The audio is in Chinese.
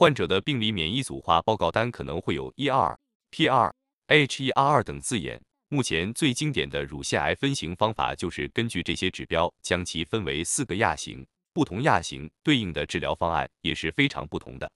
患者的病理免疫组化报告单可能会有 ER、PR、HER2 等字眼。目前最经典的乳腺癌分型方法就是根据这些指标将其分为四个亚型，不同亚型对应的治疗方案也是非常不同的。